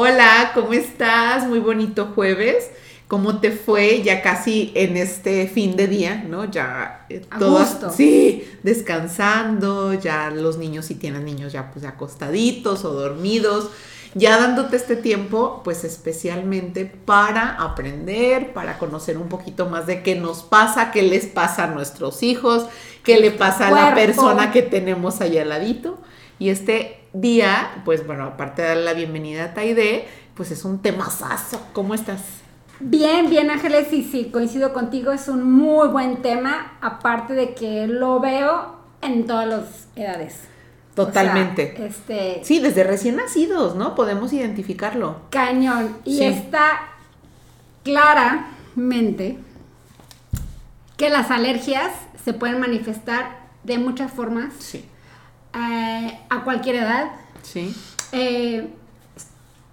Hola, ¿cómo estás? Muy bonito jueves. ¿Cómo te fue ya casi en este fin de día, no? Ya eh, todos, sí, descansando, ya los niños si tienen niños ya pues acostaditos o dormidos, ya dándote este tiempo pues especialmente para aprender, para conocer un poquito más de qué nos pasa, qué les pasa a nuestros hijos, qué le pasa a la persona que tenemos allá al ladito. Y este día, pues bueno, aparte de dar la bienvenida a Taide, pues es un temazazo. ¿Cómo estás? Bien, bien Ángeles, y sí, coincido contigo, es un muy buen tema, aparte de que lo veo en todas las edades. Totalmente. este, sí, desde recién nacidos, ¿no? Podemos identificarlo. Cañón. Y está claramente que las alergias se pueden manifestar de muchas formas. Sí. Eh, a cualquier edad. Sí. Eh,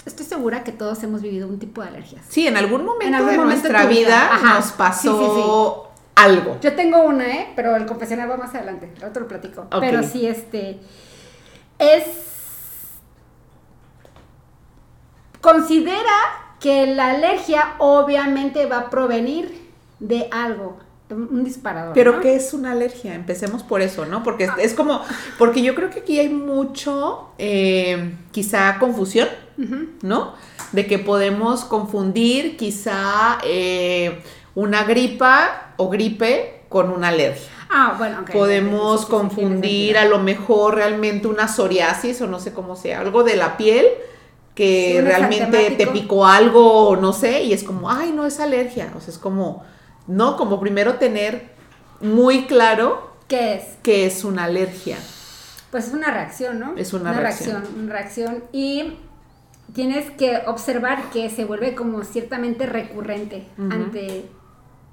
estoy segura que todos hemos vivido un tipo de alergias. Sí, en algún momento de nuestra vida, nos pasó algo. Yo tengo una, ¿eh? Pero el confesionario va más adelante, ahora lo platico. Pero sí, este, es... Considera que la alergia obviamente va a provenir de algo un disparador. Pero ¿qué es una alergia? Empecemos por eso, ¿no? Porque es, como, porque yo creo que aquí hay mucho, eh, quizá confusión, ¿no? De que podemos confundir quizá eh, una gripa o gripe con una alergia. Ah, bueno, okay. Podemos confundir a lo mejor realmente una psoriasis o no sé cómo sea, algo de la piel que realmente te picó algo, no sé, y es como, ay, no es alergia, o sea, es como ¿no? Como primero tener muy claro qué es. ¿Qué es una alergia? Pues es una reacción, ¿no? Es una, reacción. Una reacción. Y tienes que observar que se vuelve como ciertamente recurrente ante,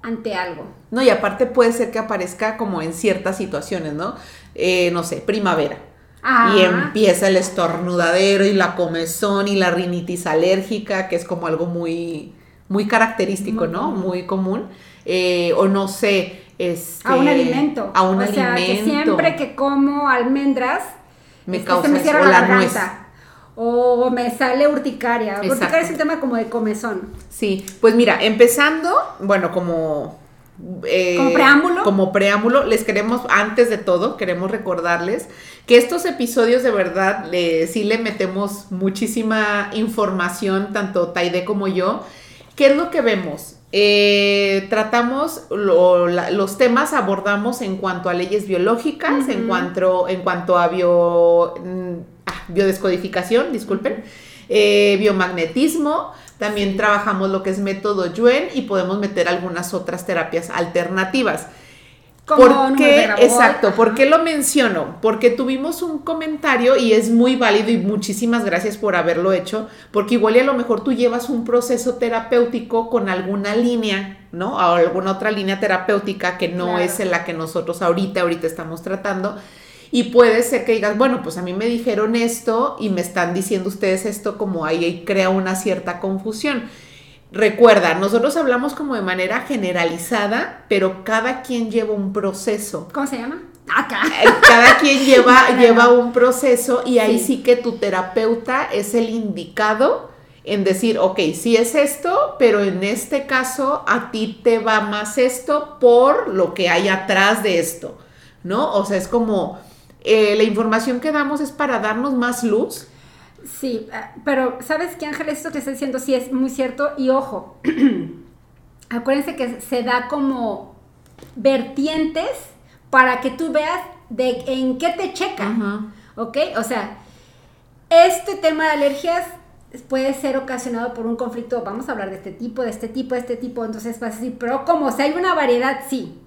ante algo. No, y aparte puede ser que aparezca como en ciertas situaciones, ¿no? Eh, no sé, primavera. Y empieza el estornudadero y la comezón y la rinitis alérgica, que es como algo muy, muy característico, ¿no? Muy común. Eh, o no sé, este, a un alimento. A un o Sea, que siempre que como almendras, me este, causa me cierra la, garganta. O me sale urticaria. Urticaria es un tema como de comezón. Sí, pues mira, empezando, bueno, como eh, como preámbulo. Como preámbulo, les queremos, antes de todo, queremos recordarles que estos episodios de verdad le, sí le metemos muchísima información, tanto Taide como yo. ¿Qué es lo que vemos? Eh, tratamos los temas, abordamos en cuanto a leyes biológicas, en, cuanto, en cuanto a bio, mm, ah, biodescodificación, disculpen, eh, biomagnetismo, también trabajamos lo que es método Yuen y podemos meter algunas otras terapias alternativas. ¿Por qué? Exacto, ¿por qué lo menciono? Porque tuvimos un comentario y es muy válido y muchísimas gracias por haberlo hecho, porque igual y a lo mejor tú llevas un proceso terapéutico con alguna línea, ¿no? O alguna otra línea terapéutica que no es en la que nosotros ahorita, ahorita estamos tratando. Y puede ser que digas, bueno, pues a mí me dijeron esto y me están diciendo ustedes esto como ahí crea una cierta confusión. Recuerda, nosotros hablamos como de manera generalizada, pero cada quien lleva un proceso. ¿Cómo se llama? Acá. Eh, cada quien lleva, lleva un proceso y ahí sí. que tu terapeuta es el indicado en decir, ok, sí es esto, pero en este caso a ti te va más esto por lo que hay atrás de esto, ¿no? O sea, es como eh, la información que damos es para darnos más luz Sí, ah, pero ¿sabes qué, Ángel? Esto que está diciendo sí es muy cierto. Y ojo, acuérdense que se da como vertientes para que tú veas de en qué te checa. ¿Ok? O sea, este tema de alergias puede ser ocasionado por un conflicto, vamos a hablar de este tipo, de este tipo, de este tipo, entonces vas a decir, pero como si hay una variedad, sí,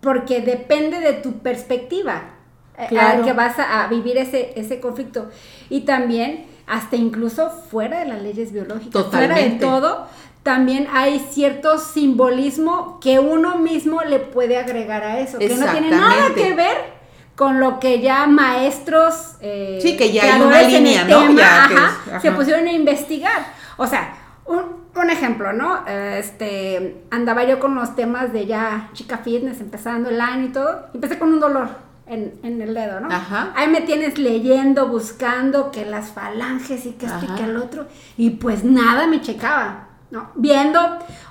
porque depende de tu perspectiva. Eh, claro. que vas a, vivir ese, ese conflicto. Y también hasta incluso fuera de las leyes biológicas, fuera de todo, también hay cierto simbolismo que uno mismo le puede agregar a eso, que no tiene nada que ver con lo que ya maestros eh, sí que ya hay una línea no se pusieron a investigar. O sea un, un, ejemplo no este andaba yo con los temas de ya chica fitness empezando el año y todo empecé con un dolor en, en el dedo, ¿no? Ajá. Ahí me tienes leyendo, buscando que las falanges y que esto y que el otro. Y pues nada me checaba, ¿no? Viendo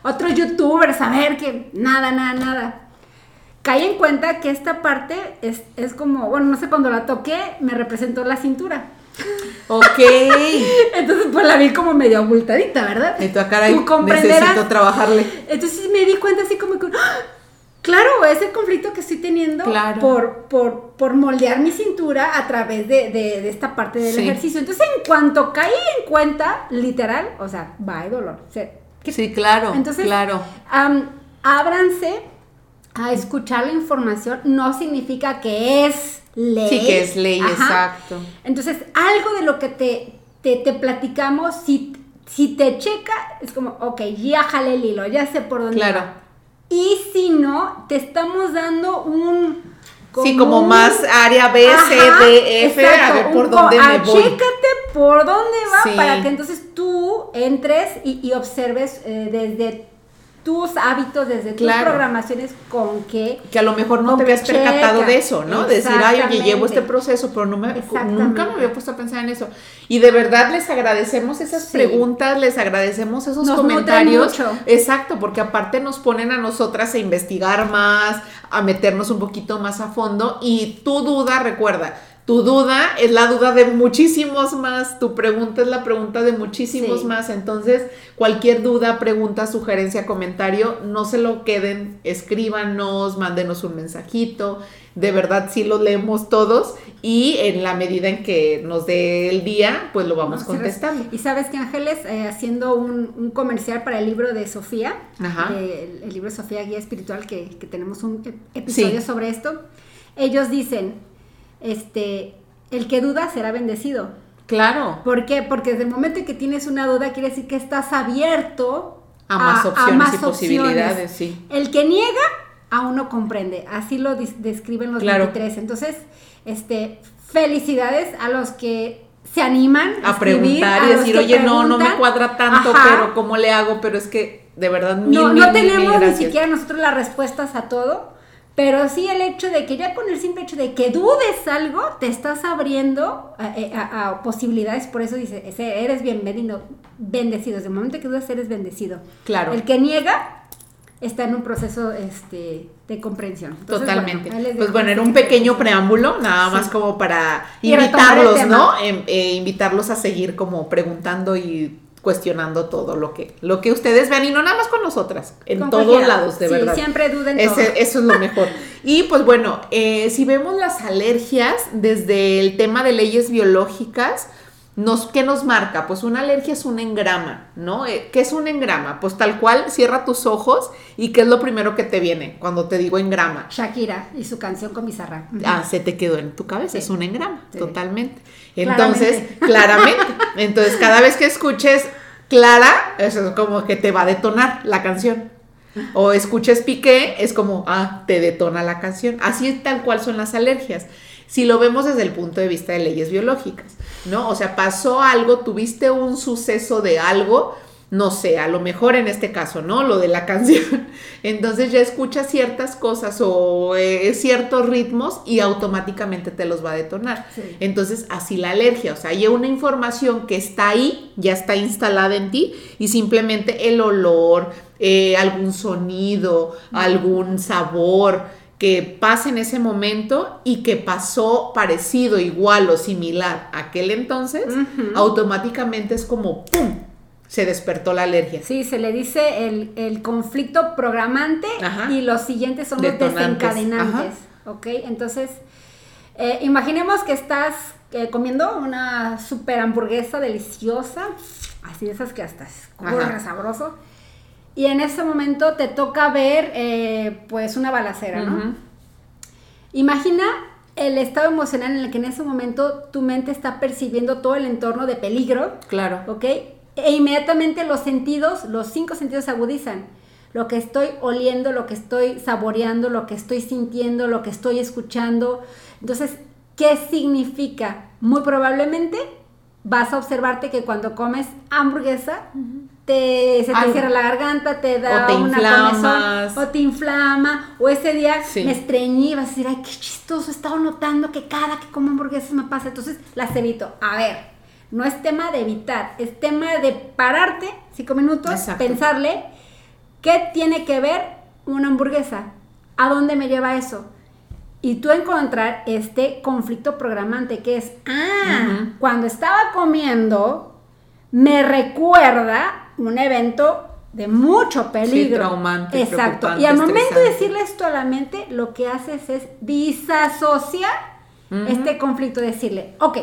otros youtubers, a ver que nada, nada, nada. Caí en cuenta que esta parte es, es como, bueno, no sé, cuando la toqué me representó la cintura. Ok. Entonces pues la vi como medio abultadita, ¿verdad? Y tú, ah, comprenderás. necesito trabajarle. Entonces me di cuenta así como que, ¡ah! Claro, es el conflicto que estoy teniendo Claro. por, por, por moldear mi cintura a través de, de- de esta parte del Sí. ejercicio. Entonces en cuanto caí en cuenta, literal, o sea, va hay dolor. O sea, Sí, claro, entonces, claro. am, ábranse a escuchar la información, no significa que es ley. Sí, que es ley, Ajá. exacto. Entonces, algo de lo que te, te, te platicamos, si, si te checa, es como, ok, ya jale el hilo, ya sé por dónde Claro. va. Y si no, te estamos dando un... sí, como un- más área B, C, Ajá, D, F, a ver por dónde me voy. Chécate por dónde va Sí. para que entonces tú entres y, y observes eh, desde tus hábitos, desde tus programaciones con qué Que a lo mejor no te habías percatado de eso, ¿no? Decir, ay, oye, llevo este proceso, pero no me, Exactamente. nunca me había puesto a pensar en eso. Y de verdad les agradecemos esas Sí. preguntas, les agradecemos esos Nos comentarios. mucho. Exacto, porque aparte nos ponen a nosotras a investigar más, a meternos un poquito más a fondo. Y tu duda, recuerda, tu duda es la duda de muchísimos más, tu pregunta es la pregunta de muchísimos Sí. más. Entonces, cualquier duda, pregunta, sugerencia, comentario, no se lo queden, escríbanos, mándenos un mensajito. De verdad, sí lo leemos todos y en la medida en que nos dé el día, pues lo vamos No, contestando. Y sabes que Ángeles, eh, haciendo un, un comercial para el libro de Sofía, de- el, el libro de Sofía Guía Espiritual, que, que tenemos un ep- episodio Sí. sobre esto, ellos dicen, este, el que duda será bendecido. Claro. ¿Por qué? Porque desde el momento en que tienes una duda, quiere decir que estás abierto A más opciones más y posibilidades, sí. El que niega, aún no comprende. Así lo describen los Claro. 23. Entonces, este, felicidades a los que se animan A preguntar y decir, oye, no, no me preguntan". cuadra tanto, Ajá. pero ¿cómo le hago? Pero es que de verdad, mil, no, mil, no mil tenemos ni siquiera nosotros las respuestas a todo, pero sí el hecho de que ya con el simple hecho de que dudes algo, te estás abriendo a, eh, a- a posibilidades, por eso dice, eres bienvenido, bendecido, desde el momento que dudas eres bendecido. Claro. El que niega está en un proceso este, de comprensión. Entonces, Totalmente. bueno, pues bueno, era un pequeño preámbulo, nada Sí. más como para invitarlos. ¿no? Em- eh, invitarlos a seguir como preguntando y cuestionando todo lo que, lo que ustedes vean y no nada más con nosotras, en Con todos cualquiera. lados, de Sí, verdad. siempre duden Ese- todo. Eso es lo mejor. Y pues bueno, eh, si vemos las alergias desde el tema de leyes biológicas, nos, ¿qué nos marca? Pues una alergia es un engrama, ¿no? Eh, ¿Qué es un engrama? Pues tal cual, cierra tus ojos y ¿qué es lo primero que te viene cuando te digo engrama? Shakira y su canción con Bizarra. Ah, se te quedó en tu cabeza, Sí. es un engrama, Sí. totalmente. Entonces, claramente. Entonces, cada vez que escuches Clara, eso es como que te va a detonar la canción. O escuches Piqué, es como, ah, te detona la canción. Así es tal cual son las alergias. Si lo vemos desde el punto de vista de leyes biológicas, ¿no? O sea, pasó algo, tuviste un suceso de algo, no sé, a lo mejor en este caso, ¿no? Lo de la canción. Entonces ya escuchas ciertas cosas o eh, ciertos ritmos y automáticamente te los va a detonar. Sí. Entonces, así la alergia, o sea, hay una información que está ahí, ya está instalada en ti y simplemente el olor, eh, algún sonido, algún sabor que pasa en ese momento y que pasó parecido, igual o similar a aquel entonces, automáticamente es como ¡pum! Se despertó la alergia. Sí, se le dice el, el conflicto programante Ajá. y los siguientes son los desencadenantes. ¿Ok? Entonces, eh, imaginemos que estás eh, comiendo una super hamburguesa deliciosa, así de esas que hasta Ajá. sabroso, y en ese momento te toca ver eh, pues una balacera, ¿no? Imagina el estado emocional en el que en ese momento tu mente está percibiendo todo el entorno de peligro, Claro. ¿ok? E inmediatamente los sentidos, los cinco sentidos se agudizan. Lo que estoy oliendo, lo que estoy saboreando, lo que estoy sintiendo, lo que estoy escuchando. Entonces, ¿qué significa? Muy probablemente vas a observarte que cuando comes hamburguesa, te, se te Algo. cierra la garganta, te da O te una inflamas, comezón. O te inflama, o ese día Sí. me estreñí y vas a decir, ay, qué chistoso, he estado notando que cada que como hamburguesas me pasa, entonces las evito. A ver, no es tema de evitar, es tema de pararte cinco minutos, Exacto. pensarle, ¿qué tiene que ver una hamburguesa? ¿A dónde me lleva eso? Y tú encontrar este conflicto programante que es, ah, cuando estaba comiendo, me recuerda un evento de mucho peligro. traumante, Exacto. Y al momento de decirle esto a la mente, lo que haces es disasociar este conflicto, decirle, ok,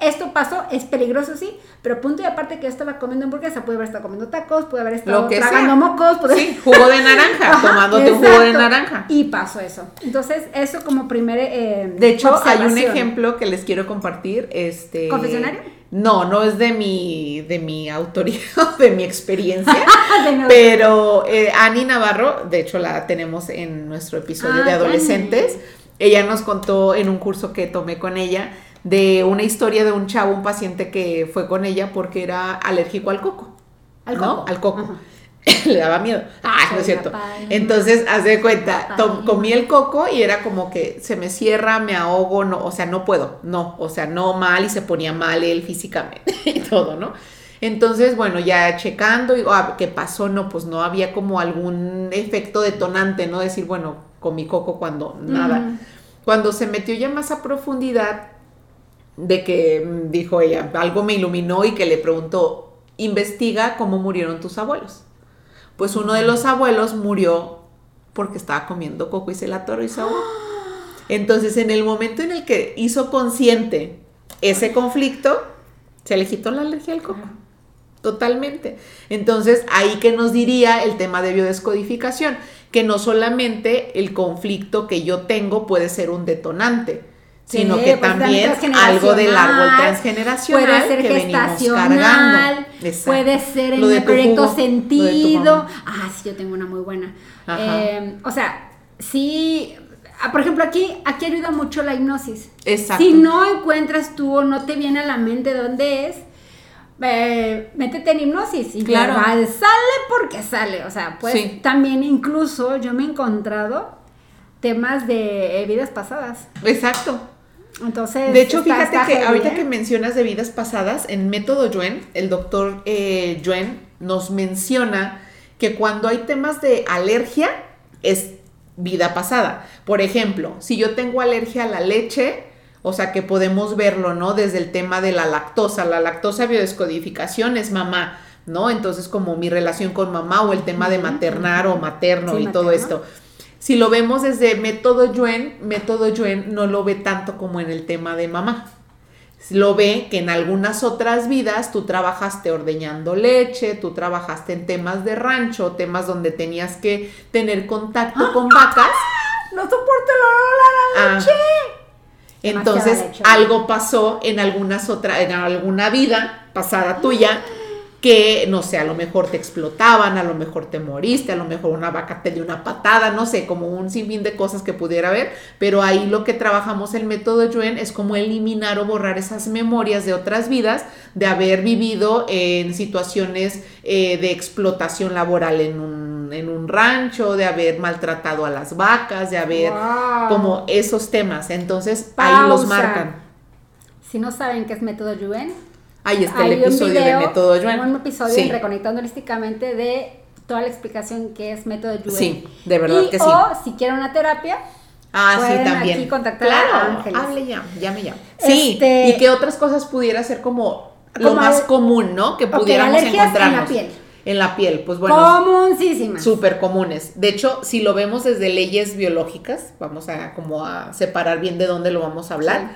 esto pasó, es peligroso, sí, pero punto y aparte que yo estaba comiendo hamburguesa, pude haber estado comiendo tacos, pude haber estado Lo que tragando sea. mocos, pude- Sí, jugo de naranja, Ajá, tomándote un jugo de naranja. Y pasó eso. Entonces, eso como primer... eh, De hecho, hay un ejemplo que les quiero compartir. Este, ¿Confesionario? No, no es de mi, de mi autoría, de mi experiencia. De pero eh, Ani Navarro, de hecho la tenemos en nuestro episodio Ah, de adolescentes. Ella nos contó en un curso que tomé con ella de una historia de un chavo, un paciente que fue con ella porque era alérgico al coco. Al ¿no? coco. Al coco. Ajá. Le daba miedo. Ah, no es cierto. Entonces, haz de cuenta, comí el coco y era como que se me cierra, me ahogo, no, o sea, no puedo, no, o sea, no mal y se ponía mal él físicamente y todo, ¿no? Entonces, bueno, ya checando, y, ah, ¿qué pasó? No, pues no había como algún efecto detonante, ¿no? Decir, bueno, comí coco cuando nada. Cuando se metió ya más a profundidad, de que mm, dijo ella, algo me iluminó y que le preguntó, investiga cómo murieron tus abuelos. Pues uno de los abuelos murió porque estaba comiendo coco y se la atoró y se ahogó. Entonces, en el momento en el que hizo consciente ese conflicto, se le quitó la alergia al coco. Totalmente. Entonces, ahí que nos diría el tema de biodescodificación, que no solamente el conflicto que yo tengo puede ser un detonante, sino Sí, que pues, también algo del árbol transgeneracional Puede ser que venimos gestacional, cargando. Exacto. puede ser en el proyecto jugo, sentido. Ah, sí, yo tengo una muy buena. Eh, o sea, sí, ah, por ejemplo, aquí, aquí ayuda mucho la hipnosis. Exacto. Si no encuentras tú o no te viene a la mente dónde es, eh, métete en hipnosis y Claro. va, sale porque sale. O sea, pues Sí. también incluso yo me he encontrado temas de vidas pasadas. Exacto. Entonces, De hecho, está- fíjate está que heavy, ahorita ¿eh? que mencionas de vidas pasadas, en Método Yuen, el doctor eh, Yuen nos menciona que cuando hay temas de alergia es vida pasada. Por ejemplo, si yo tengo alergia a la leche, o sea que podemos verlo, ¿no? Desde el tema de la lactosa. La lactosa biodescodificación es mamá, ¿no? Entonces, como mi relación con mamá o el tema de maternar o materno Sí, y todo esto. Si lo vemos desde método Yuen, método Yuen no lo ve tanto como en el tema de mamá. Lo ve que en algunas otras vidas tú trabajaste ordeñando leche, tú trabajaste en temas de rancho, temas donde tenías que tener contacto con vacas. No soporto el olor a la Ah, leche. Entonces leche. algo pasó en algunas otras, en alguna vida pasada tuya que no sé, a lo mejor te explotaban, a lo mejor te moriste, a lo mejor una vaca te dio una patada, no sé, como un sinfín de cosas que pudiera haber, pero ahí lo que trabajamos el método Yuen es como eliminar o borrar esas memorias de otras vidas de haber vivido en situaciones eh, de explotación laboral en un, en un rancho, de haber maltratado a las vacas, de haber Wow. como esos temas. Entonces ahí los marcan. Si no saben qué es método Yuen, Ahí está el episodio video, de método Yuen. un episodio Sí. en Reconectando Holísticamente de toda la explicación que es método Yuen. Sí, de verdad Y, que sí. O si quieren una terapia, Ah, sí, pueden también. aquí contactar claro, a Ángeles. hable ya, llame ya. Sí, Este- y qué otras cosas pudiera ser como lo más al- común, ¿no? Que pudiéramos alergias en la encontrarnos. piel. En la piel, pues bueno, comuncísimas. súper comunes. De hecho, si lo vemos desde leyes biológicas, vamos a como a separar bien de dónde lo vamos a hablar,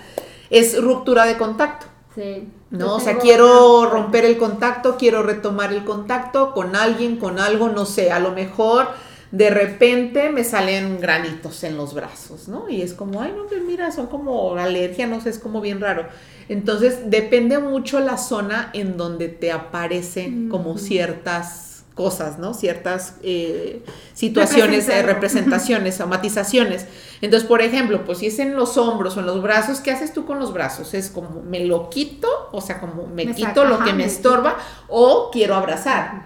es ruptura de contacto. Sí. No, o sea, quiero romper el contacto, quiero retomar el contacto con alguien, con algo, no sé, a lo mejor de repente me salen granitos en los brazos, ¿no? Y es como, ay, no, pues mira, son como alergia, no sé, es como bien raro. Entonces, depende mucho la zona en donde te aparecen como ciertas cosas, ¿no? Ciertas eh, situaciones, eh, representaciones, somatizaciones. Entonces, por ejemplo, pues si es en los hombros o en los brazos, ¿qué haces tú con los brazos? Es como me lo quito, o sea, como me, Me quito saca, lo ajá, que me me estorba o quiero abrazar.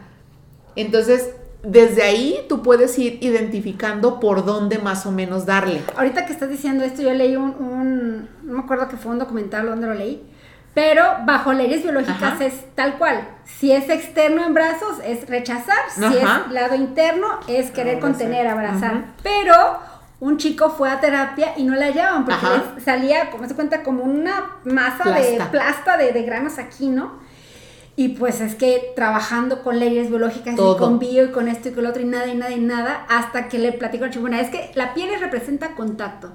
Entonces, desde ahí tú puedes ir identificando por dónde más o menos darle. Ahorita que estás diciendo esto, yo leí un, un no me acuerdo que fue un documental donde lo leí, pero bajo leyes biológicas Ajá. es tal cual. Si es externo en brazos, es rechazar. Si Ajá. es lado interno, es querer Abrazar. contener, abrazar. Pero un chico fue a terapia y no la hallaban porque les salía, como se cuenta, como una masa de Plasta. plasta de, de granos aquí, ¿no? Y pues es que trabajando con leyes biológicas Todo. y con bio y con esto y con lo otro y nada y nada y nada, hasta que le platico al chico, bueno, es que la piel representa contacto.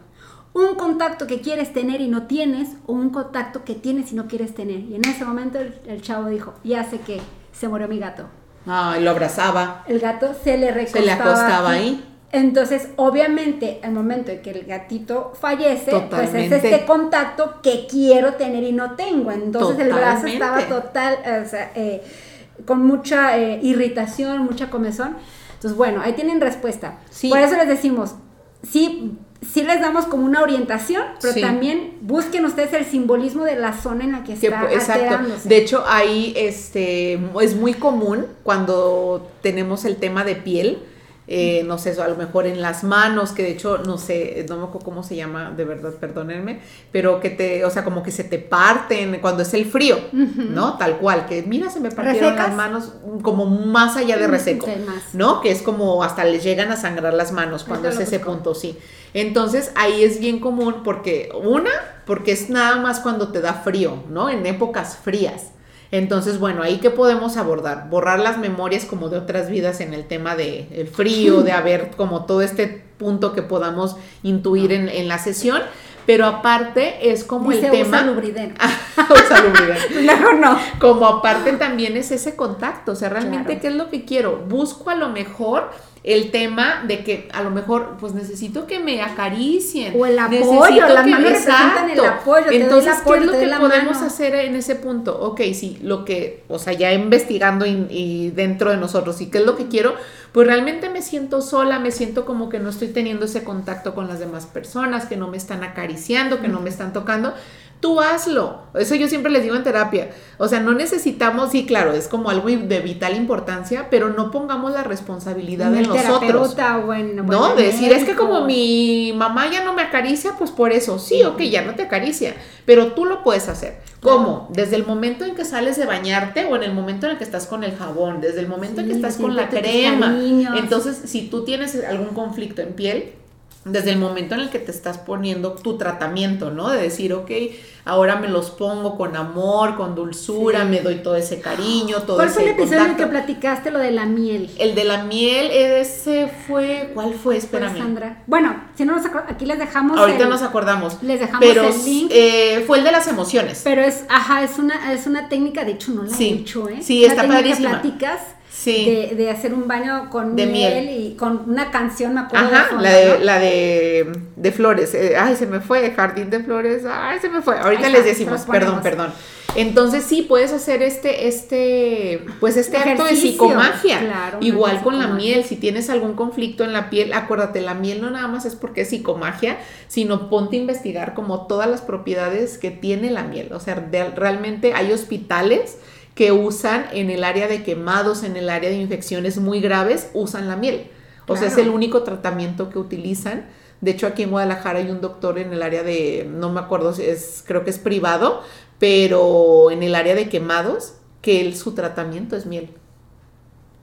Un contacto que quieres tener y no tienes, o un contacto que tienes y no quieres tener. Y en ese momento el, el chavo dijo, ya sé que se murió mi gato. Ay, lo abrazaba. El gato se le recostaba, Se le acostaba aquí. ahí. Entonces, obviamente, al momento en que el gatito fallece, pues Totalmente. es este contacto que quiero tener y no tengo. Entonces el brazo Totalmente. estaba total, o sea, eh, con mucha eh, irritación, mucha comezón. Entonces, bueno, ahí tienen respuesta. Sí. Por eso les decimos, sí, sí les damos como una orientación, pero Sí. también busquen ustedes el simbolismo de la zona en la que Que, está exacto. De hecho, ahí este, es muy común cuando tenemos el tema de piel. Eh, no sé, a lo mejor en las manos, que de hecho, no sé, no me acuerdo cómo se llama, de verdad, perdónenme, pero que te, o sea, como que se te parten cuando es el frío, ¿no? Tal cual, que mira, se me partieron ¿Resecas? las manos como más allá de reseco, Sí, más. ¿no? Que es como hasta les llegan a sangrar las manos cuando es ese busco. punto, sí. Entonces ahí es bien común porque, una, porque es nada más cuando te da frío, ¿no? En épocas frías. Entonces, bueno, ahí qué podemos abordar? Borrar las memorias como de otras vidas en el tema de el frío, de haber como todo este punto que podamos intuir en, en la sesión, pero aparte es como Dice, el tema... usa Lubriden. Usa Lubriden. Mejor no. Como aparte también es ese contacto, o sea, realmente Claro. qué es lo que quiero. Busco a lo mejor el tema de que a lo mejor pues necesito que me acaricien. O el apoyo, las manos representan el apoyo, te doy el Entonces, apoyo, ¿qué es lo que podemos mano? hacer en ese punto? Ok, sí, lo que, o sea, ya investigando y, y dentro de nosotros, ¿y qué es lo que quiero? Pues realmente me siento sola, me siento como que no estoy teniendo ese contacto con las demás personas, que no me están acariciando, que no me están tocando. Tú hazlo. Eso yo siempre les digo en terapia. O sea, no necesitamos, sí, claro, es como algo de vital importancia, pero no pongamos la responsabilidad En nosotros. terapeuta o en- o ¿No? decir, es que como mi mamá ya no me acaricia, pues por eso. Sí, ok, ya no te acaricia, pero tú lo puedes hacer. ¿Cómo? Desde el momento en que sales de bañarte o en el momento en el que estás con el jabón, desde el momento en que estás con la crema. Entonces, si tú tienes algún conflicto en piel, desde el momento en el que te estás poniendo tu tratamiento, ¿no? De decir, ok, ahora me los pongo con amor, con dulzura, Sí. me doy todo ese cariño, todo ¿Cuál ese fue el episodio en el que platicaste lo de la miel? El de la miel, ese fue, ¿cuál fue? Espérame. Sandra. Bueno, si no nos aquí les dejamos Ahorita el- nos acordamos. les dejamos pero el link. eh, fue el de las emociones. Pero es, ajá, es una, es una técnica, de hecho no la Sí. he hecho, ¿eh? Sí, está técnica padrísima. Que platicas Sí. de, de hacer un baño con De miel, miel. y con una canción, me acuerdo. de Ajá, fondo, la de, ¿no? la de, de flores. eh, ay, se me fue, jardín de flores. Ay, se me fue. Ahorita les decimos, perdón, perdón. Entonces sí, puedes hacer este, este, pues este acto de psicomagia. claro, Igual con la miel, si tienes algún conflicto en la piel, acuérdate, la miel no nada más es porque es psicomagia, sino ponte a investigar como todas las propiedades que tiene la miel. O sea, de- realmente hay hospitales que usan en el área de quemados, en el área de infecciones muy graves, usan la miel. O sea, es el único tratamiento que utilizan. De hecho, aquí en Guadalajara hay un doctor en el área de, no me acuerdo, si es, creo que es privado, pero en el área de quemados, que él, su tratamiento es miel.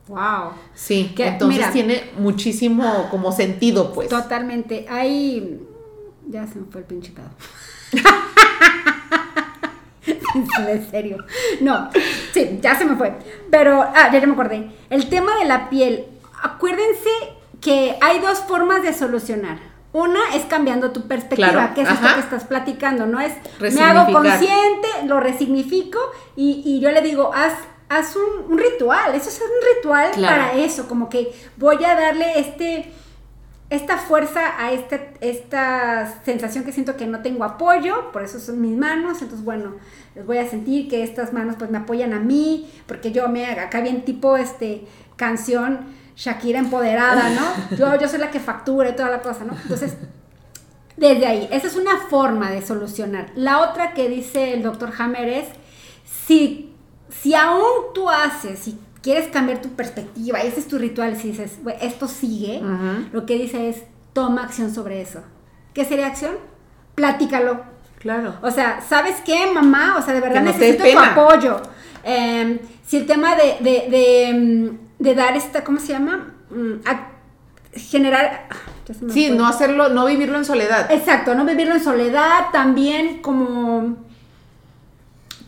Wow. Sí, Que, entonces mira, tiene muchísimo como sentido, pues. Totalmente. Hay. Ya se me fue el pinche pedo. en serio. No, sí, ya se me fue. Pero, ah, ya, ya me acordé. El tema de la piel. Acuérdense que hay dos formas de solucionar. Una es cambiando tu perspectiva, Claro, que es esto ajá. que estás platicando, ¿no? Es me hago consciente, lo resignifico y, y yo le digo, haz, haz un, un ritual. Eso es un ritual Claro. para eso, como que voy a darle este esta fuerza a este, esta sensación que siento que no tengo apoyo, por eso son mis manos, entonces bueno, les voy a sentir que estas manos pues me apoyan a mí, porque yo me acá bien tipo este canción Shakira empoderada, ¿no? Yo, yo soy la que factura y toda la cosa, ¿no? Entonces, desde ahí, esa es una forma de solucionar. La otra que dice el doctor Hammer es, si, si aún tú haces y quieres cambiar tu perspectiva, ese es tu ritual, si dices, "Güey, esto sigue, lo que dice es, toma acción sobre eso. ¿Qué sería acción? Platícalo. Claro. O sea, ¿sabes qué, mamá? O sea, de verdad no necesito tu apoyo. Eh, si el tema de, de, de, mm, de dar esta, ¿cómo se llama? Mm, a- generar... ah, Sí, no hacerlo, no vivirlo en soledad. Exacto, no vivirlo en soledad, también como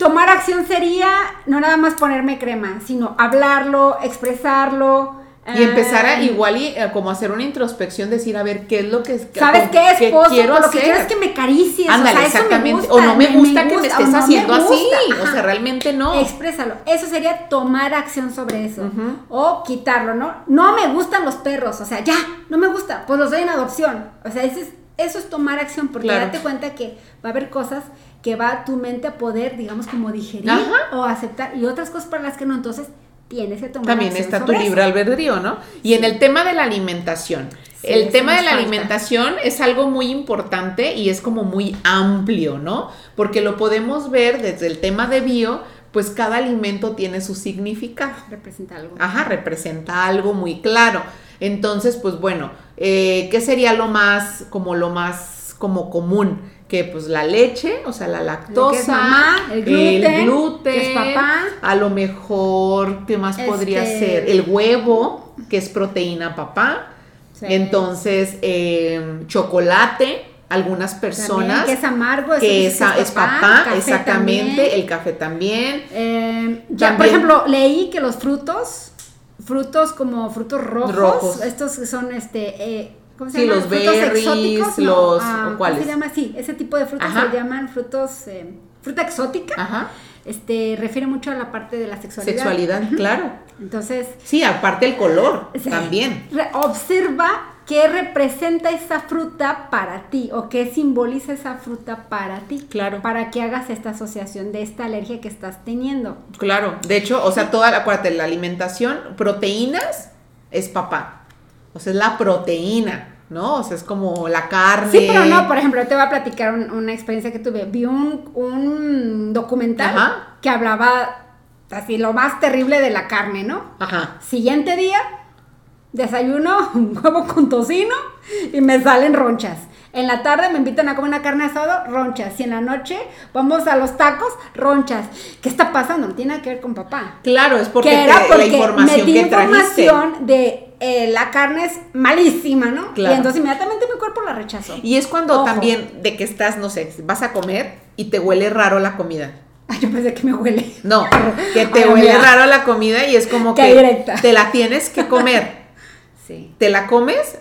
tomar acción sería no nada más ponerme crema, sino hablarlo, expresarlo. Y empezar a eh, igual y eh, como hacer una introspección, decir, a ver, ¿qué es lo que ¿Sabes qué, esposo? quiero Lo que hacer? quiero es que me acaricies. Ándale, o sea, eso me exactamente. gusta, o no me gusta que me gusta, estés no me haciendo así. O sea, realmente no. Exprésalo. Eso sería tomar acción sobre eso. O quitarlo, ¿no? No me gustan los perros. O sea, ya, no me gusta. Pues los doy en adopción. O sea, eso es, eso es tomar acción. Porque Claro. date cuenta que va a haber cosas que va tu mente a poder, digamos, como digerir Ajá. o aceptar. Y otras cosas para las que no. Entonces, tienes que tomar También está tu libre albedrío, ¿no? Y en el tema de la alimentación. Sí, el tema de la falta. alimentación es algo muy importante y es como muy amplio, ¿no? Porque lo podemos ver desde el tema de bio, pues cada alimento tiene su significado. Representa algo. Ajá, representa algo muy claro. Entonces, pues bueno, eh, ¿qué sería lo más, como lo más, como común? Que pues la leche, o sea, la lactosa, que es mamá, el gluten, gluten, que es papá. a lo mejor, ¿qué más podría ser? El huevo, que es proteína papá. Sí. Entonces, eh, chocolate, algunas personas También, que es amargo, que es, que es papá, exactamente, también. el café también. Eh, ya, por ejemplo, leí que los frutos, frutos como frutos rojos, Rojos. estos son este, eh, ¿cómo se Sí, llaman? los berries, exóticos, no, los- ah, ¿o cuáles? ¿Cómo se llama? Sí, ese tipo de frutos Ajá. se llaman frutos, eh, fruta exótica. Ajá. Este refiere mucho a la parte de la sexualidad. Sexualidad, claro. Entonces, Sí, aparte el color sí, también. observa qué representa esa fruta para ti o qué simboliza esa fruta para ti. Claro. Para que hagas esta asociación de esta alergia que estás teniendo. Claro. De hecho, o sea, toda, acuérdate, la alimentación, proteínas es papá. O sea, es la proteína, ¿no? O sea, es como la carne. Sí, pero no, por ejemplo, te voy a platicar un- una experiencia que tuve. Vi un, un documental Ajá. que hablaba así lo más terrible de la carne, ¿no? Ajá. Siguiente día, desayuno un huevo con tocino y me salen ronchas. En la tarde me invitan a comer una carne asada, ronchas. Y en la noche vamos a los tacos, ronchas. ¿Qué está pasando? No tiene nada que ver con papá. Claro, es porque, que era te- porque la información metí que trajiste. información de eh, la carne es malísima, ¿no? Claro. Y entonces inmediatamente mi cuerpo la rechazó. Y es cuando Ojo. también de que estás, no sé, vas a comer y te huele raro la comida. Ay, yo pensé que me huele. No, que te Ay, huele raro la comida y es como Qué que directa. te la tienes que comer. Sí. te la comes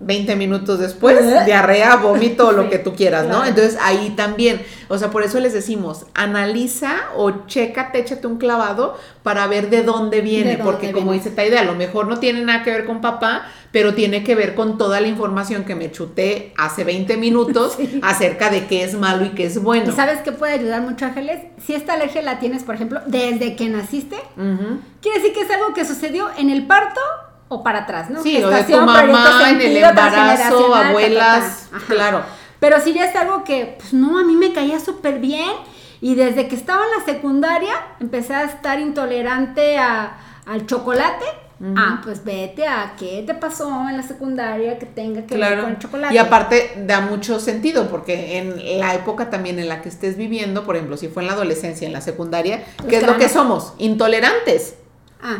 20 minutos después, ¿Eh? diarrea, vómito, lo que tú quieras, ¿no? claro. Entonces ahí también, o sea, por eso les decimos, analiza o chécate, échate un clavado para ver de dónde viene, De dónde porque como dice Taide, a lo mejor no tiene nada que ver con papá, pero tiene que ver con toda la información que me chuté hace 20 minutos Sí. acerca de qué es malo y qué es bueno. ¿Y sabes qué puede ayudar mucho, Ángeles? Si esta alergia la tienes, por ejemplo, desde que naciste, quiere decir que es algo que sucedió en el parto o para atrás, ¿no? Sí, o de tu Gestación, mamá, en el embarazo, transgeneracional, ta, ta, ta. abuelas, claro. Pero si ya es algo que, pues no, a mí me caía súper bien y desde que estaba en la secundaria empecé a estar intolerante a- al chocolate. Ah, pues vete a qué te pasó en la secundaria que tenga que ver con el chocolate. Y aparte da mucho sentido porque en la época también en la que estés viviendo, por ejemplo, si fue en la adolescencia, en la secundaria, Pues ¿qué es lo que somos? Intolerantes. Ah,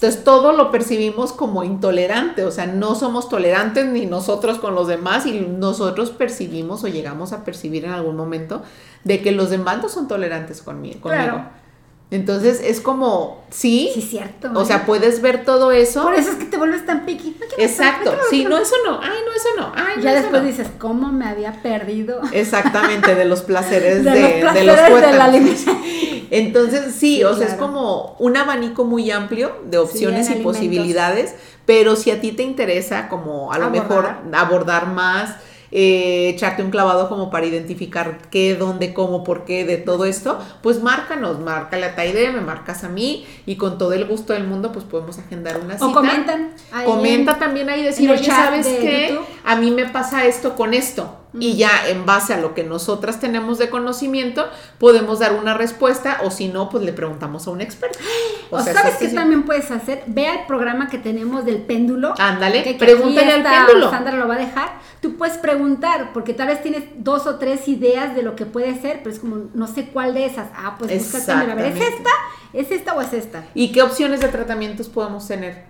Entonces todo lo percibimos como intolerante, o sea, no somos tolerantes ni nosotros con los demás y nosotros percibimos o llegamos a percibir en algún momento de que los demás no son tolerantes conmigo. conmigo. Claro. Entonces es como, sí, sí, cierto. o ¿eh? sea, puedes ver todo eso. Por eso es que te vuelves tan piqui. No Exacto, no sí, no, eso no, ay, no, eso no, ay, no, Ya eso después no. dices, ¿cómo me había perdido? Exactamente, de los placeres De de, los de placeres los de la alimentación. Entonces, sí, Sí, o sea, es como un abanico muy amplio de opciones y alimentos. posibilidades, pero si a ti te interesa como a lo Abordar. mejor abordar más, eh, echarte un clavado como para identificar qué, dónde, cómo, por qué, de todo esto, pues márcanos, márcale a Taide, me marcas a mí y con todo el gusto del mundo pues podemos agendar una cita. O comentan. Comenta en- también ahí decir, oye, ¿sabes de qué? YouTube. A mí me pasa esto con esto. Y ya en base a lo que nosotras tenemos de conocimiento podemos dar una respuesta o si no, pues le preguntamos a un experto. O, sabes que también puedes hacer, ve al programa que tenemos del péndulo. Ándale, que, pregúntale al péndulo. Sandra lo va a dejar. Tú puedes preguntar, porque tal vez tienes dos o tres ideas de lo que puede ser, pero es como, no sé cuál de esas. Ah, pues búscate, a ver, ¿es esta? ¿Es esta o es esta? ¿Y qué opciones de tratamientos podemos tener?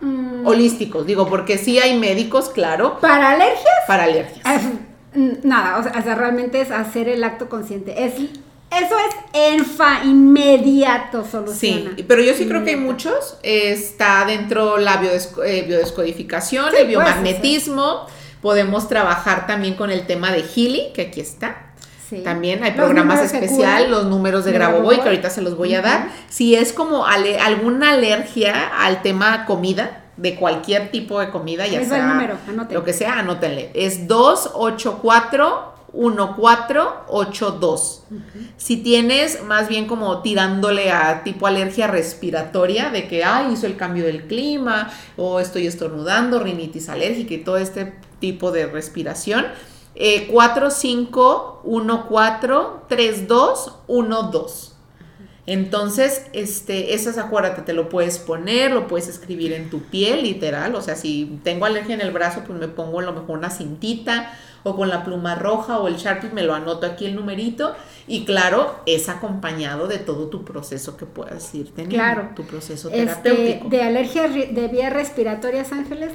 Mm. Holísticos, digo, porque sí hay médicos, claro. ¿Para alergias? Para alergias. nada, o sea, realmente es hacer el acto consciente. Es eso es enfa, inmediato soluciona. Sí, pero yo sí creo que hay muchos. Está dentro la eh, biodescodificación, el biomagnetismo. Podemos trabajar también con el tema de Healy, que aquí está. También hay programas especiales, los números de Grabovoi, que ahorita se los voy a dar. Si es como alguna alergia al tema comida, de cualquier tipo de comida, ya sea el número, lo que sea, anótenle. Es 284 1482. Si tienes más bien como tirándole a tipo alergia respiratoria, de que, ay, hizo el cambio del clima, o estoy estornudando, rinitis alérgica y todo este tipo de respiración, eh, 45143212. Entonces, este, esas acuérdate, te lo puedes poner, lo puedes escribir en tu piel, literal. O sea, si tengo alergia en el brazo, pues me pongo a lo mejor una cintita o con la pluma roja o el Sharpie me lo anoto aquí el numerito y claro, es acompañado de todo tu proceso que puedas ir teniendo, claro. tu proceso este, terapéutico. de alergia de vías respiratorias, Ángeles.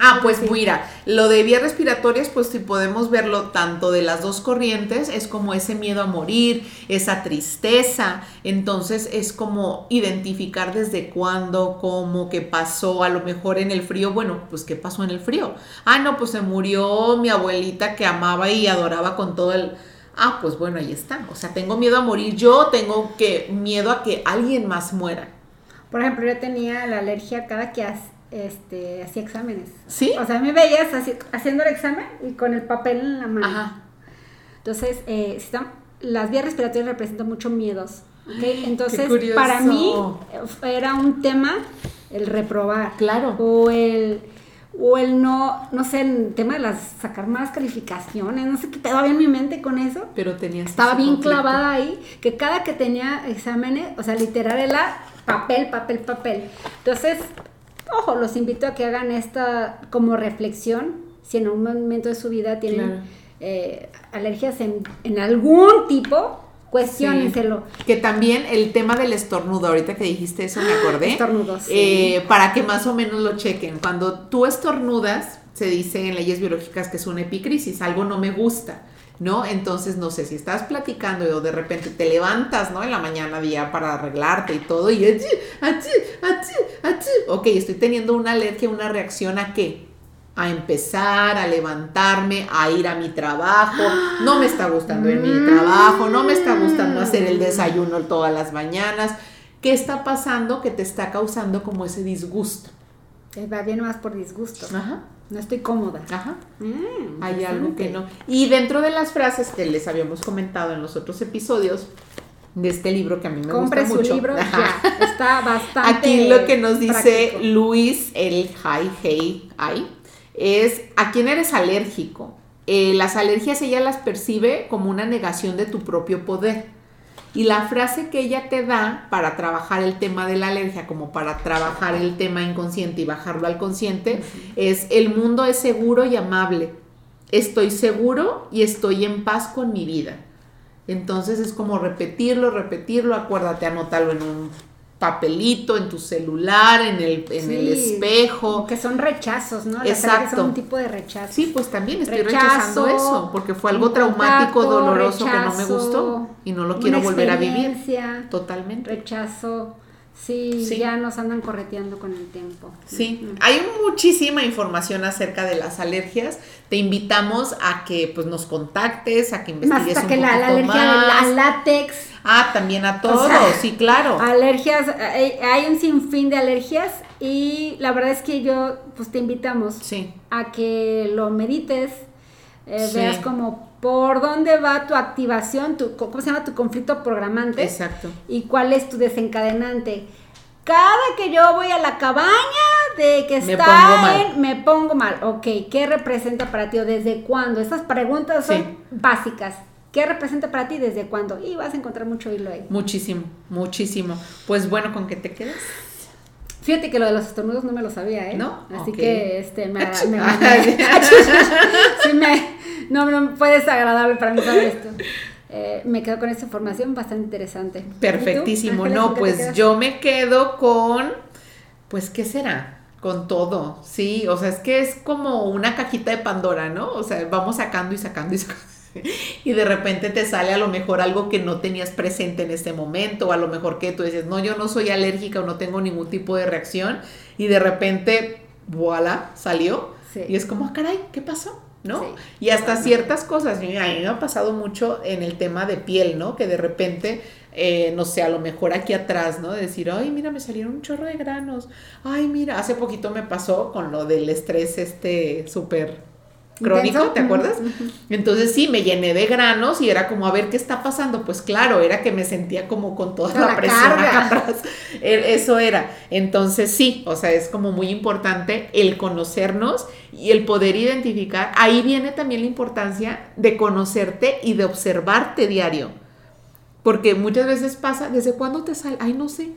Ah, pues mira, lo de vías respiratorias, pues si podemos verlo tanto de las dos corrientes, es como ese miedo a morir, esa tristeza, entonces es como identificar desde cuándo, cómo, qué pasó, a lo mejor en el frío, bueno, pues qué pasó en el frío. Ah, no, pues se murió mi abuelita que amaba y adoraba con todo el... Ah, pues bueno, ahí está. O sea, tengo miedo a morir yo, tengo que miedo a que alguien más muera. Por ejemplo, yo tenía la alergia cada que hace este, hacía exámenes. ¿Sí? O sea, me veías haciendo el examen y con el papel en la mano. Ajá. Entonces, eh, las vías respiratorias representan mucho miedos. Entonces, para mí era un tema el reprobar. Claro. O el o el no, no sé, el tema de las sacar más calificaciones, no sé qué pedo había en mi mente con eso. Pero tenía Estaba bien clavada ahí, que cada que tenía exámenes, o sea, literal era papel, papel, papel. Entonces, ojo, los invito a que hagan esta como reflexión, si en un momento de su vida tienen eh, alergias en, en, algún tipo, cuestionenselo. Que también el tema del estornudo, ahorita que dijiste eso me acordé. Estornudos. Eh, para que más o menos lo chequen. Cuando tú estornudas, se dice en leyes biológicas que es una epicrisis, algo no me gusta. ¿No? Entonces, no sé, si estás platicando y de repente te levantas, ¿no? En la mañana día para arreglarte y todo y ok, estoy teniendo una alergia, una reacción a qué? A empezar, a levantarme, a ir a mi trabajo, no me está gustando en mi mm. trabajo, no me está gustando hacer el desayuno todas las mañanas. ¿Qué está pasando que te está causando como ese disgusto? Va bien más por disgusto. Ajá. No estoy cómoda. Ajá. Mm, Hay algo que no. Y dentro de las frases que les habíamos comentado en los otros episodios de este libro que a mí me gusta mucho. su libro, ya. Está bastante. Aquí lo que nos dice Luis el Hai Hei Ai es a quién eres alérgico. Eh, las alergias ella las percibe como una negación de tu propio poder. Y la frase que ella te da para trabajar el tema de la alergia, como para trabajar el tema inconsciente y bajarlo al consciente, es el mundo es seguro y amable. Estoy seguro y estoy en paz con mi vida. Entonces es como repetirlo, repetirlo, acuérdate, anótalo en un papelito, en tu celular, en el, en el espejo. Que son rechazos, ¿no? Exacto. son un tipo de rechazo. Sí, pues también estoy rechazando eso, porque fue algo traumático, doloroso que no me gustó y no lo quiero volver a vivir. Totalmente. Rechazo. Sí, ya nos andan correteando con el tiempo. Sí, hay muchísima información acerca de las alergias. Te invitamos a que pues nos contactes, a que investigues Hasta que la, alergia al látex. Ah, también a todos, sí, claro. Alergias, hay, un sinfín de alergias y la verdad es que yo pues te invitamos a que lo medites, eh, veas como por dónde va tu activación, tu, ¿cómo se llama? Tu conflicto programante. Exacto. Y cuál es tu desencadenante. Cada que yo voy a la cabaña de que Me está pongo mal. me pongo mal. Ok, ¿qué representa para ti o desde cuándo? Estas preguntas son Sí. básicas. ¿Qué representa para ti desde cuándo? Y vas a encontrar mucho hilo ahí. Muchísimo, muchísimo. Pues bueno, ¿con qué te quedas? Fíjate que lo de los estornudos no me lo sabía, ¿eh? ¿No? Así que este me, me- me- me no, no fue desagradable para mí saber esto. Eh, me quedo con esta información bastante interesante. ¿Y tú, Perfectísimo. Ángeles, No, pues yo me quedo con, pues, ¿qué será? Con todo, sí, o sea, es que es como una cajita de Pandora, ¿no? O sea, vamos sacando y sacando y sacando. Y de repente te sale a lo mejor algo que no tenías presente en este momento, o a lo mejor que tú dices, no, yo no soy alérgica o no tengo ningún tipo de reacción, y de repente, voilà, salió. Sí. Y es como, ah, caray, ¿qué pasó? ¿No? Sí, y hasta ciertas cosas, a mí me ha pasado mucho en el tema de piel, ¿no? Que de repente, eh, no sé, a lo mejor aquí atrás, ¿no? De decir, ay, mira, me salieron un chorro de granos. Ay, mira, hace poquito me pasó con lo del estrés este súper crónico, Intenso. ¿te acuerdas? Entonces sí, me llené de granos y era como, a ver, ¿qué está pasando? Pues claro, era que me sentía como con toda la, la presión acá atrás. E- Eso era. Entonces sí, o sea, es como muy importante el conocernos y el poder identificar. Ahí viene también la importancia de conocerte y de observarte diario. Porque muchas veces pasa, ¿desde cuándo te sale? Ay, no sé.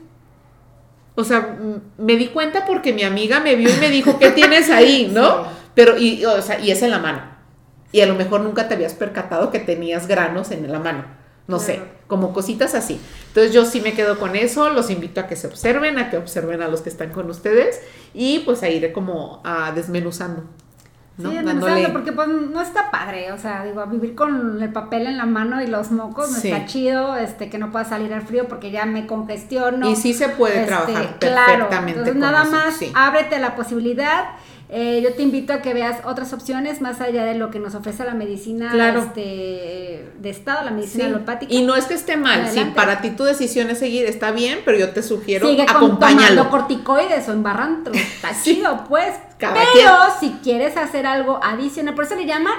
O sea, me di cuenta porque mi amiga me vio y me dijo, ¿qué tienes ahí? ¿no? Sí. Pero, y, o sea, y es en la mano. Y a lo mejor nunca te habías percatado que tenías granos en la mano. No sé, Claro. como cositas así. Entonces yo sí me quedo con eso, los invito a que se observen, a que observen a los que están con ustedes y pues a ir como a desmenuzando. ¿no? Sí, Dándole- porque pues no está padre, o sea, digo, vivir con el papel en la mano y los mocos no Sí. está chido, este, que no pueda salir al frío porque ya me congestiono. Y sí se puede Este, trabajar claro, perfectamente. entonces con nada eso, más sí. ábrete la posibilidad. Eh, yo te invito a que veas otras opciones más allá de lo que nos ofrece la medicina Claro. este, de estado, la medicina Sí. alopática. Y no es que esté mal, si Adelante. para ti tu decisión es seguir, está bien, pero yo te sugiero Sigue acompáñalo. corticoides o embarrantro. Está Sí. chido, pues. Cada Pero quien. si quieres hacer algo adicional, por eso le llaman.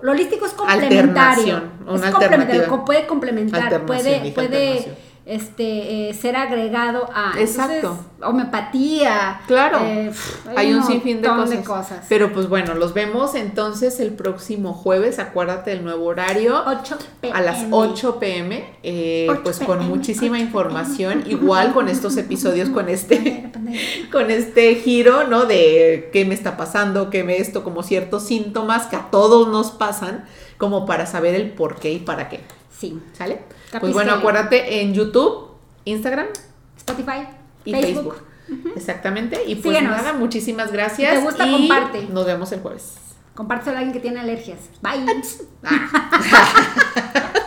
Lo holístico es complementario. Una es complementario, puede complementar, puede, puede. Este, eh, ser agregado a. Exacto. Entonces, homeopatía. Claro. eh, Hay un sinfín de montón cosas. Pero pues bueno, los vemos entonces el próximo jueves. Acuérdate del nuevo horario. 8 A las PM. 8 pm, eh, 8 pues con muchísima 8 información, PM. igual con estos episodios, con este, con este giro, ¿no? De qué me está pasando, qué me esto, como ciertos síntomas que a todos nos pasan, como para saber el por qué y para qué, Sí. ¿sale? Pues bueno, acuérdate en YouTube, Instagram Spotify, y Facebook. Facebook. Exactamente. Y pues Síguenos. nada, muchísimas gracias. Si te gusta, y comparte. Nos vemos el jueves. Compártelo a alguien que tiene alergias. Bye. Ah.